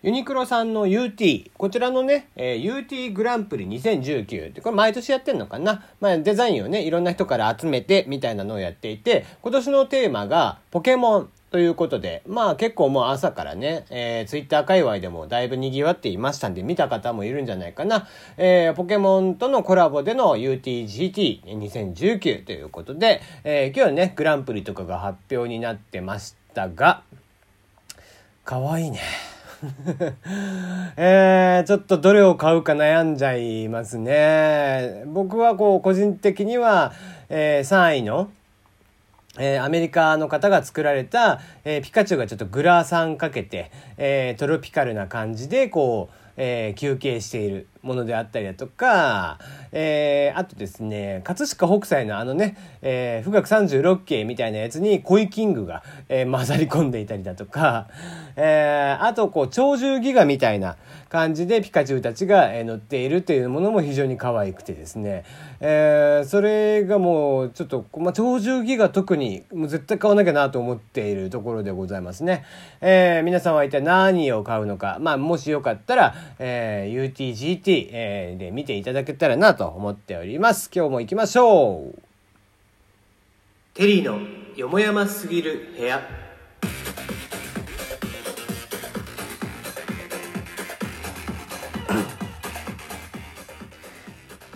ユニクロさんの UT、こちらのね、えー、UT グランプリ2019って、これ毎年やってんのかな？まあデザインをね、いろんな人から集めてみたいなのをやっていて、今年のテーマがポケモンということで、まあ結構もう朝からね、えー、ツイッター界隈でもだいぶ賑わっていましたんで、見た方もいるんじゃないかな。えー、ポケモンとのコラボでの UTGT2019 ということで、えー、今日はね、グランプリとかが発表になってましたが、かわいいね。えー、ちょっとどれを買うか悩んじゃいますね。僕はこう、個人的には、えー、3位の、えー、アメリカの方が作られた、えー、ピカチュウがちょっとグラサンかけて、えー、トロピカルな感じで、こう、えー、休憩しているものであったりだとか、えー、あとですね、葛飾北斎のあのね、えー、富岳36景みたいなやつにコイキングが、えー、混ざり込んでいたりだとか、えー、あとこう、鳥獣ギガみたいな感じでピカチュウたちが、えー、乗っているというものも非常に可愛くてですね、えー、それがもうちょっと、まあ、鳥獣ギガ特にもう絶対買わなきゃなと思っているところでございますね。えー、皆さんは一体何を買うのか、まあ、もしよかったら、えー、UTGT、えー、で見ていただけたらなと思っております。今日も行きましょうテリーのよもやますぎる部屋。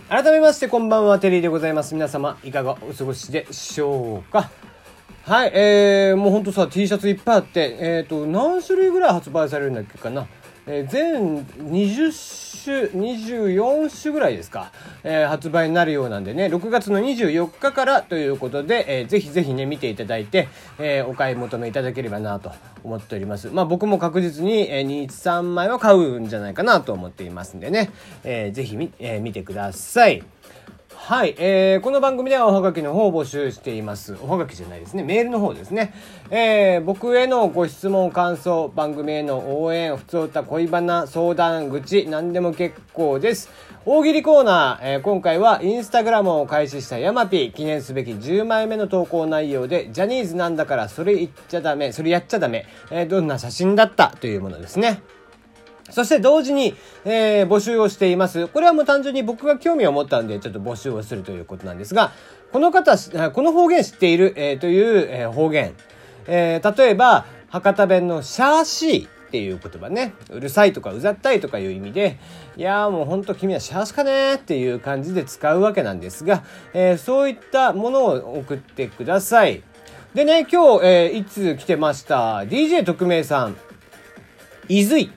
改めましてこんばんは、テリーでございます。皆様、いかがお過ごしでしょうか？はい、えー、もうほんとさ、T シャツいっぱいあって、えっ、ー、と、何種類ぐらい発売されるんだっけかな？えー、全20種、24種ぐらいですか、えー、発売になるようなんでね、6月の24日からということで、えー、ぜひぜひね、見ていただいて、えー、お買い求めいただければなと思っております。まあ僕も確実に、えー、2、3枚は買うんじゃないかなと思っていますんでね、えー、ぜひ、えー、見てください。はい、えー、この番組ではおはがきの方を募集しています。おはがきじゃないですね。メールの方ですね。えー、僕へのご質問、感想、番組への応援、普通歌、恋バナ、相談、愚痴、何でも結構です。大喜利コーナー、えー、今回はインスタグラムを開始したヤマピー、記念すべき10枚目の投稿内容で、ジャニーズなんだからそれ言っちゃダメ、それやっちゃダメ、えー、どんな写真だったというものですね。そして同時に、えー、募集をしています。これはもう単純に僕が興味を持ったんで、ちょっと募集をするということなんですが、この方、この方言知っている、えー、という、えー、方言。えー、例えば、博多弁のシャーシーっていう言葉ね。うるさいとかうざったいとかいう意味で、いやーもうほんと君はシャーシかねっていう感じで使うわけなんですが、えー、そういったものを送ってください。でね、今日、えー、いつ来てました？DJ 特命さん。いずい。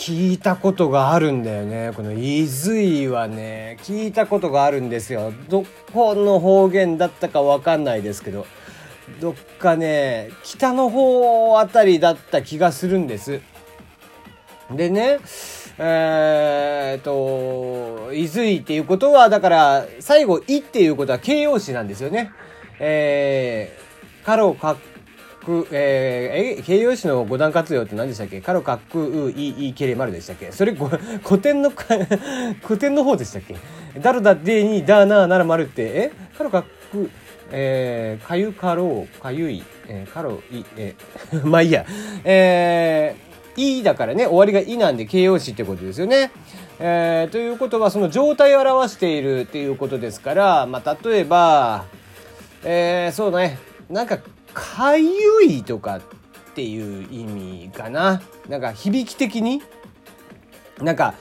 聞いたことがあるんだよね。この伊豆はね、聞いたことがあるんですよ。どこの方言だったかわかんないですけど、どっかね、北の方あたりだった気がするんです。でね、えー、っと、伊豆っていうことは、だから、最後、いっていうことは形容詞なんですよね。えー、カロカッく、えー、形容詞の五段活用って何でしたっけ？カロカックウイイケレマルでしたっけ？それ 古典の 古典の方でしたっけ？ダルダデにダーナーなら丸ってえ？カロカックえー、かゆかろうかゆい、えー、かろいえー、まあいいや。えー、いだからね終わりがいなんで形容詞ってことですよね。えー、ということはその状態を表しているっていうことですから、まあ、例えば、えー、そうね。なんかかゆいとかっていう意味かな。なんか響き的に？なんか、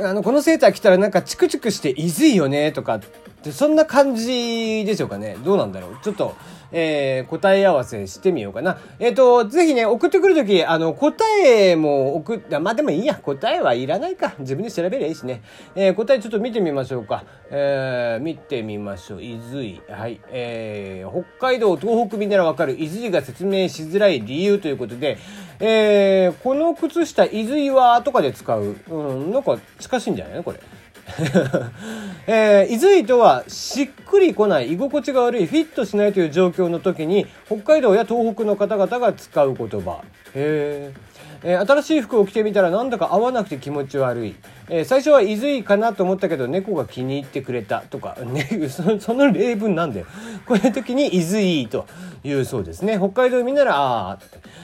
あの、このセーター着たらなんかチクチクしていずいよねとかって、そんな感じでしょうかね。どうなんだろう。ちょっと、えー、答え合わせしてみようかな。えっ、ー、と、ぜひね、送ってくるとき、あの、答えも送っ、まあ、でもいいや。答えはいらないか。自分で調べりゃいいしね。えー、答えちょっと見てみましょうか。えー、見てみましょう。伊豆井。はい。えー、北海道、東北便ならわかる伊豆井が説明しづらい理由ということで、えー、この靴下、伊豆はとかで使う。うん、なんか近しいんじゃないの？これ。えー、伊豆とはしっくりこない居心地が悪いフィットしないという状況の時に北海道や東北の方々が使う言葉。へえー、新しい服を着てみたらなんだか合わなくて気持ち悪い、えー、最初は伊豆かなと思ったけど猫が気に入ってくれたとか、ね、その例文なんだよ。こういう時に伊豆というそうですね。北海道民なら、ああ、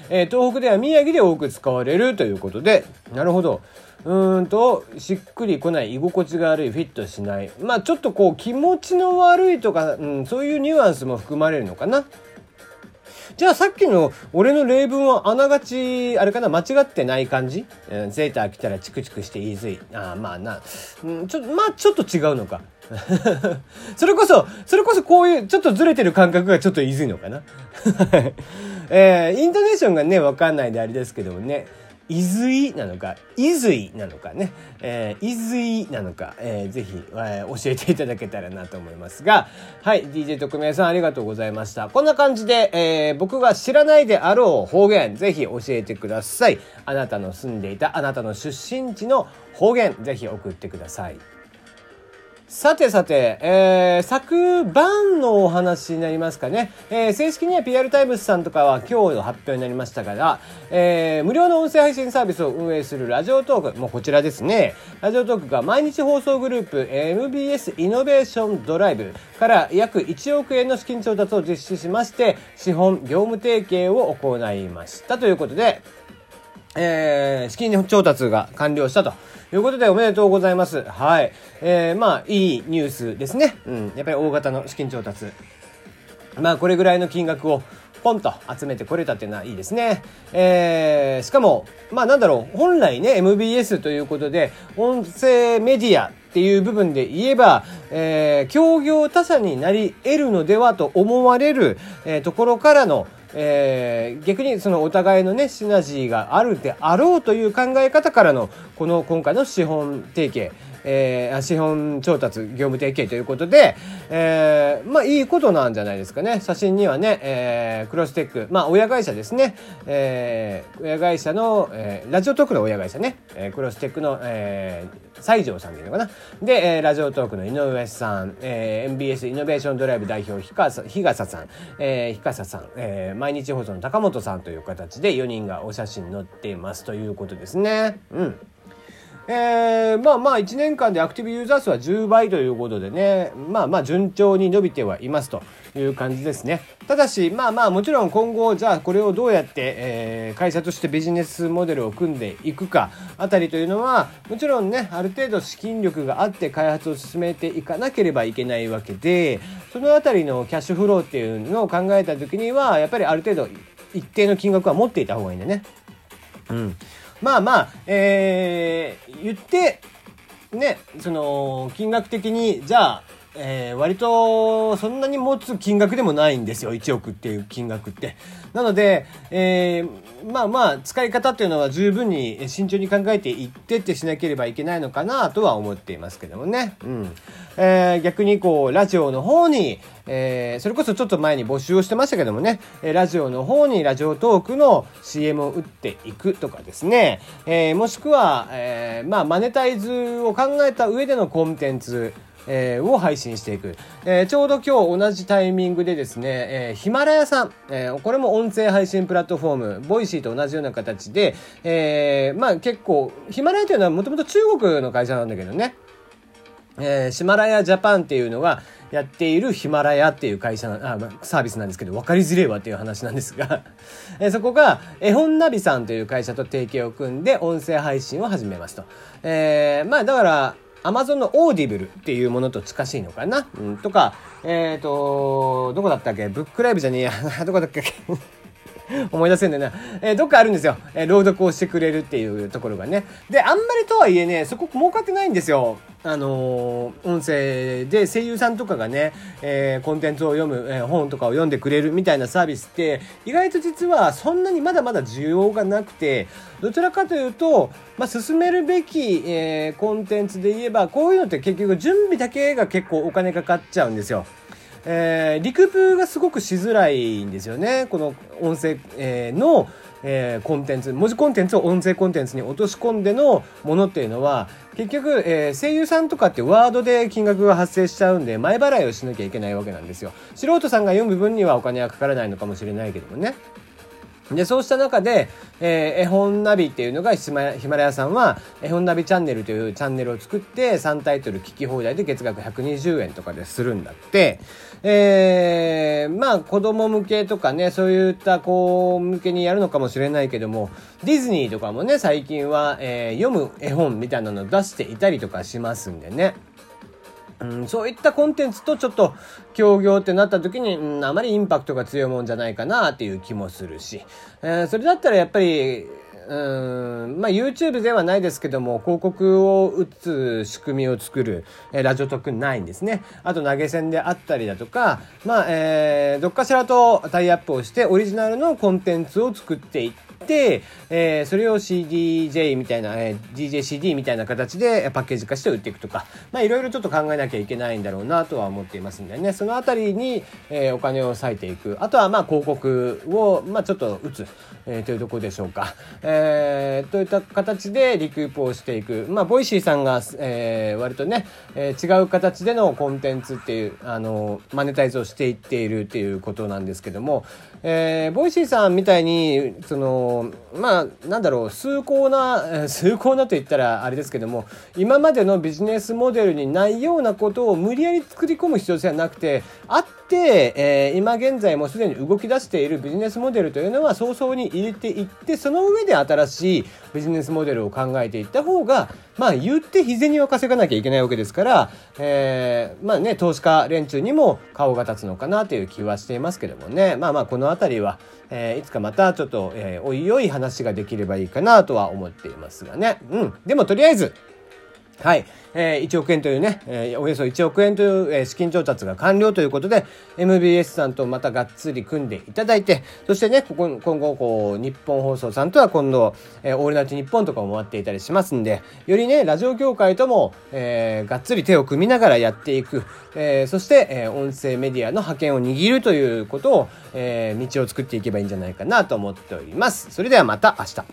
えー、東北では宮城で多く使われるということで、なるほど。うんと、しっくりこない、居心地が悪い、フィットしない。まあちょっとこう気持ちの悪いとか、うん、そういうニュアンスも含まれるのかな。じゃあさっきの俺の例文はあながち、あれかな、間違ってない感じ、うん、ゼータ来たらチクチクして言いづい。あまあな、うん、ちょ、まあちょっと違うのか。それこそ、それこそこういうちょっとずれてる感覚がちょっと言いづいのかな。えー、イントネーションがね、わかんないであれですけどもね。伊豆井なのか、伊豆井なのかね、えー、いずいなのか、えー、ぜひ、えー、教えていただけたらなと思いますが、はい、DJ 特命さんありがとうございました。こんな感じで、えー、僕が知らないであろう方言、ぜひ教えてください。あなたの住んでいた、あなたの出身地の方言、ぜひ送ってください。さてさて、えー、昨晩のお話になりますかね。えー、正式には PR タイムズさんとかは今日の発表になりましたから、えー、無料の音声配信サービスを運営するラジオトーク、もうこちらですね。ラジオトークが毎日放送グループ MBS イノベーションドライブから約1億円の資金調達を実施しまして、資本業務提携を行いましたということで、えー、資金調達が完了したと。いうことでおめでとうございます。はい。えー、まあ、いいニュースですね。うん。やっぱり大型の資金調達。まあ、これぐらいの金額をポンと集めてこれたっていうのはいいですね。えー、しかも、まあなんだろう、本来ね、MBS ということで、音声メディアっていう部分で言えば、えー、協業他社になり得るのではと思われる、えー、ところからの、えー、逆にそのお互いのねシナジーがあるであろうという考え方からのこの今回の資本提携。えー、資本調達業務提携ということで、えー、まあいいことなんじゃないですかね。写真にはね、えー、クロステック、まあ親会社ですね。えー、親会社の、えー、ラジオトークの親会社ね。えー、クロステックの、えー、西条さんでいうのかな。で、えー、ラジオトークの井上さん、えー、MBS イノベーションドライブ代表日笠日笠さん、えー、日笠さん、えー、毎日放送の高本さんという形で4人がお写真載っていますということですね。うん。えー、まあまあ1年間でアクティブユーザー数は10倍ということでね、まあまあ順調に伸びてはいますという感じですね。ただし、まあまあもちろん今後、じゃあこれをどうやって、えー、会社としてビジネスモデルを組んでいくかあたりというのは、もちろんね、ある程度資金力があって開発を進めていかなければいけないわけで、そのあたりのキャッシュフローっていうのを考えた時には、やっぱりある程度一定の金額は持っていた方がいいんだね。うん。まあまあ、えー、言って、ね、その、金額的に、じゃあ、えー、割とそんなに持つ金額でもないんですよ。1億っていう金額って。なので、えー、まあまあ使い方っていうのは十分に慎重に考えていってってしなければいけないのかなとは思っていますけどもね、うん。えー、逆にこうラジオの方に、えー、それこそちょっと前に募集をしてましたけどもね。ラジオの方にラジオトークの CM を打っていくとかですね、えー、もしくは、えー、まあマネタイズを考えた上でのコンテンツえー、を配信していく、えー、ちょうど今日同じタイミングでですね、え、ヒマラヤさん、えー、これも音声配信プラットフォーム、ボイシーと同じような形で、えー、まあ結構、ヒマラヤというのはもともと中国の会社なんだけどね、えー、シマラヤジャパンっていうのがやっているヒマラヤっていう会社あ、まあ、サービスなんですけど、分かりづれえわっていう話なんですが。えー、そこが絵本ナビさんという会社と提携を組んで音声配信を始めますと。えー、まあだから、アマゾンのオーディブルっていうものと近しいのかな、うん、とか、えっ、ー、と、どこだったっけ？ブックライブじゃねえや。どこだったっけ？思い出せんだよな。えー、どっかあるんですよ。えー、朗読をしてくれるっていうところがね。で、あんまりとはいえね、そこ儲かってないんですよ。あのー、音声で声優さんとかがね、え、コンテンツを読む、え、本とかを読んでくれるみたいなサービスって、意外と実はそんなにまだまだ需要がなくて、どちらかというと、まあ、進めるべき、え、コンテンツで言えば、こういうのって結局準備だけが結構お金かかっちゃうんですよ。えー、リクプがすごくしづらいんですよね。この音声、えー、の、えー、コンテンツ、文字コンテンツを音声コンテンツに落とし込んでのものっていうのは、結局、えー、声優さんとかってワードで金額が発生しちゃうんで、前払いをしなきゃいけないわけなんですよ。素人さんが読む分にはお金はかからないのかもしれないけどもね。で、そうした中で、えー、絵本ナビっていうのがヒマラヤさんは絵本ナビチャンネルというチャンネルを作って3タイトル聞き放題で月額120円とかでするんだって、えー、まあ子供向けとかね、そういった子向けにやるのかもしれないけども、ディズニーとかもね、最近は、えー、読む絵本みたいなのを出していたりとかしますんでね。うん、そういったコンテンツとちょっと協業ってなった時に、うん、あまりインパクトが強いもんじゃないかなっていう気もするし、えー、それだったらやっぱり、うん、まあ YouTube ではないですけども、広告を打つ仕組みを作る、えー、ラジオ特にないんですね。あと投げ銭であったりだとか、まあ、えー、どっかしらとタイアップをしてオリジナルのコンテンツを作っていっ、て、えー、それを CDJ みたいな、えー、DJCD みたいな形でパッケージ化して売っていくとか、まあいろいろちょっと考えなきゃいけないんだろうなとは思っていますんでね、そのあたりに、えー、お金を割いていく。あとはまあ広告を、まあちょっと打つ、えー、というところでしょうか。えー、といった形でリクープをしていく。まあボイシーさんが、えー、割とね、えー、違う形でのコンテンツっていう、あの、マネタイズをしていっているっていうことなんですけども、えー、ボイシーさんみたいに、その、まあ、なんだろう、崇高な、崇高なと言ったらあれですけども、今までのビジネスモデルにないようなことを無理やり作り込む必要性はなくて、あって、えー、今現在もすでに動き出しているビジネスモデルというのは早々に入れていって、その上で新しいビジネスモデルを考えていった方が、まあ言って日銭を稼がなきゃいけないわけですから、えー、まあね、投資家連中にも顔が立つのかなという気はしていますけどもね。まあまあこの辺りは、えー、いつかまたちょっと、えー、おいおい話ができればいいかなとは思っていますがね。うん。でもとりあえず、はい。えー、1億円というね、えー、およそ1億円という、えー、資金調達が完了ということで、MBS さんとまたがっつり組んでいただいて、そしてね、ここ今後、こう、日本放送さんとは今度、えー、オールナイトニッポンとかも回っていたりしますんで、よりね、ラジオ業界とも、えー、がっつり手を組みながらやっていく、えー、そして、えー、音声メディアの覇権を握るということを、えー、道を作っていけばいいんじゃないかなと思っております。それではまた明日。